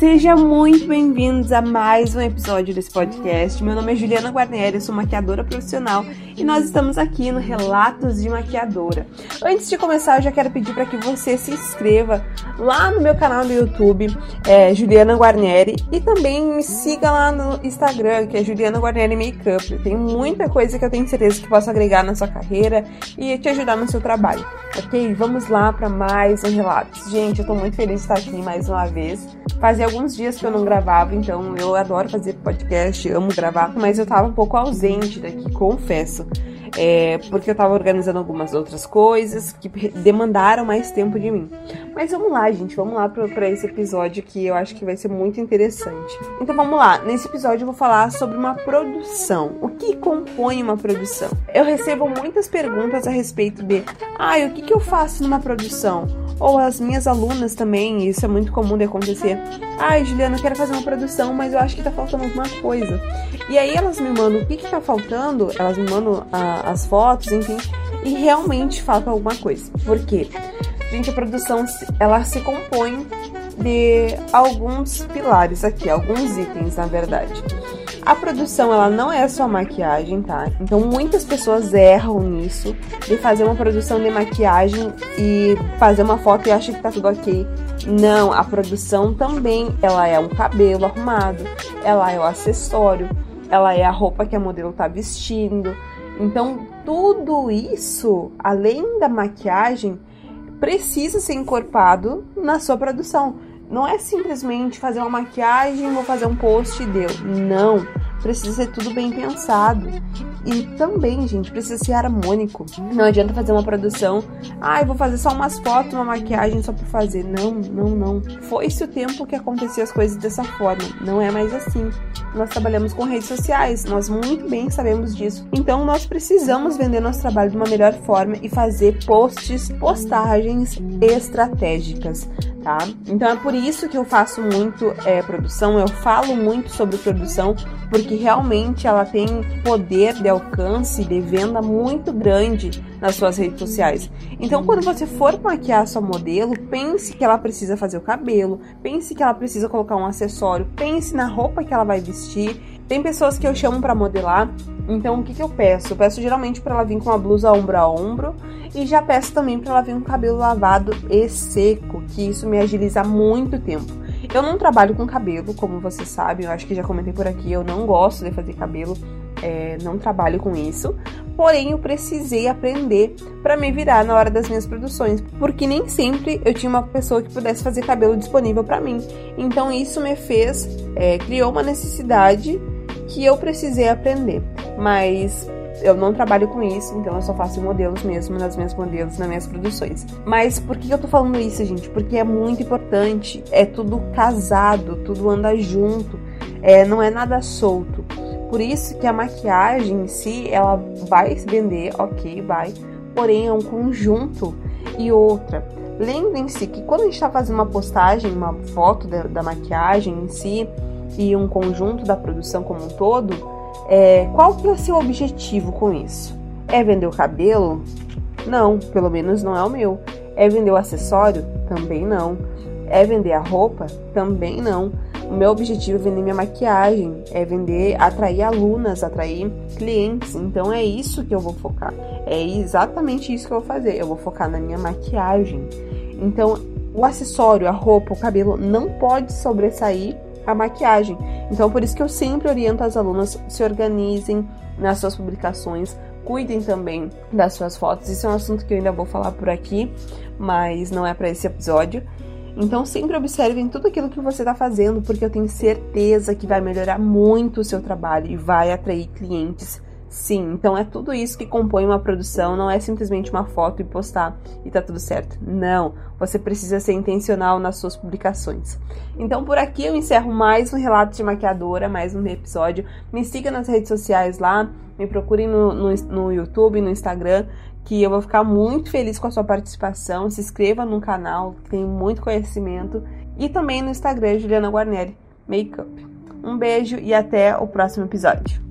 Seja muito bem-vindos a mais um episódio desse podcast. Meu nome é Juliana Guarneri, sou maquiadora profissional e nós estamos aqui no Relatos de Maquiadora. Antes de começar, eu já quero pedir para que você se inscreva lá no meu canal no YouTube, é, Juliana Guarneri, e também me siga lá no Instagram, que é Juliana Guarneri Makeup. Tem muita coisa que eu tenho certeza que posso agregar na sua carreira e te ajudar no seu trabalho. Ok? Vamos lá para mais um Relatos. Gente, eu tô muito feliz de estar aqui mais uma vez. Fazia alguns dias que eu não gravava, então eu adoro fazer podcast, amo gravar, mas eu tava um pouco ausente daqui, confesso. É, porque eu tava organizando algumas outras coisas que demandaram mais tempo de mim. Mas vamos lá, gente, vamos lá para esse episódio que eu acho que vai ser muito interessante. Então vamos lá, nesse episódio eu vou falar sobre uma produção. O que compõe uma produção? Eu recebo muitas perguntas a respeito de, ah, o que, que eu faço numa produção? Ou as minhas alunas também, isso é muito comum de acontecer. Ai, Juliana, eu quero fazer uma produção, mas eu acho que tá faltando alguma coisa. E aí elas me mandam o que que tá faltando, elas me mandam a, as fotos, enfim, e realmente falta alguma coisa. Por quê? Gente, a produção, ela se compõe de alguns pilares aqui, alguns itens, na verdade. A produção, ela não é só maquiagem, tá? Então muitas pessoas erram nisso, de fazer uma produção de maquiagem e fazer uma foto e achar que tá tudo ok. Não, a produção também, ela é um cabelo arrumado, ela é o acessório, ela é a roupa que a modelo tá vestindo. Então, tudo isso, além da maquiagem, precisa ser encorpado na sua produção. Não é simplesmente fazer uma maquiagem, vou fazer um post e deu. Não. Precisa ser tudo bem pensado. E também, gente, precisa ser harmônico. Não adianta fazer uma produção. Ah, eu vou fazer só umas fotos, uma maquiagem só por fazer. Não, não, não. Foi-se o tempo que acontecia as coisas dessa forma. Não é mais assim. Nós trabalhamos com redes sociais, nós muito bem sabemos disso. Então nós precisamos vender nosso trabalho de uma melhor forma e fazer posts, postagens estratégicas, tá? Então é por isso que eu faço muito é, produção, eu falo muito sobre produção, porque realmente ela tem poder de alcance, de venda muito grande nas suas redes sociais. Então, quando você for maquiar sua modelo, pense que ela precisa fazer o cabelo, pense que ela precisa colocar um acessório, pense na roupa que ela vai vestir. Tem pessoas que eu chamo para modelar, então o que, que eu peço? Eu peço geralmente para ela vir com a blusa ombro a ombro e já peço também para ela vir com o cabelo lavado e seco, que isso me agiliza muito tempo. Eu não trabalho com cabelo, como vocês sabem, eu acho que já comentei por aqui, eu não gosto de fazer cabelo, é, não trabalho com isso. Porém, eu precisei aprender para me virar na hora das minhas produções, porque nem sempre eu tinha uma pessoa que pudesse fazer cabelo disponível para mim. Então, isso me fez, é, criou uma necessidade que eu precisei aprender. Mas eu não trabalho com isso, então eu só faço modelos mesmo nas minhas modelos, nas minhas produções. Mas por que eu tô falando isso, gente? Porque é muito importante, é tudo casado, tudo anda junto, é, não é nada solto. Por isso que a maquiagem em si, ela vai se vender, ok, vai, porém é um conjunto e outra. Lembrem-se que quando a gente está fazendo uma postagem, uma foto da, da maquiagem em si e um conjunto da produção como um todo, é, qual que é o seu objetivo com isso? É vender o cabelo? Não, pelo menos não é o meu. É vender o acessório? Também não. É vender a roupa? Também não. O meu objetivo é vender minha maquiagem, é vender, atrair alunas, atrair clientes. Então é isso que eu vou focar. É exatamente isso que eu vou fazer. Eu vou focar na minha maquiagem. Então, o acessório, a roupa, o cabelo não pode sobressair a maquiagem. Então, por isso que eu sempre oriento as alunas se organizem nas suas publicações, cuidem também das suas fotos. Isso é um assunto que eu ainda vou falar por aqui, mas não é para esse episódio. Então, sempre observem tudo aquilo que você está fazendo, porque eu tenho certeza que vai melhorar muito o seu trabalho e vai atrair clientes Sim, então é tudo isso que compõe uma produção, não é simplesmente uma foto e postar e tá tudo certo. Não, você precisa ser intencional nas suas publicações. Então por aqui eu encerro mais um relato de maquiadora, mais um episódio. Me siga nas redes sociais lá, me procurem no, no, no YouTube, no Instagram, que eu vou ficar muito feliz com a sua participação. Se inscreva no canal, tem muito conhecimento. E também no Instagram, Juliana Guarneri Makeup. Um beijo e até o próximo episódio.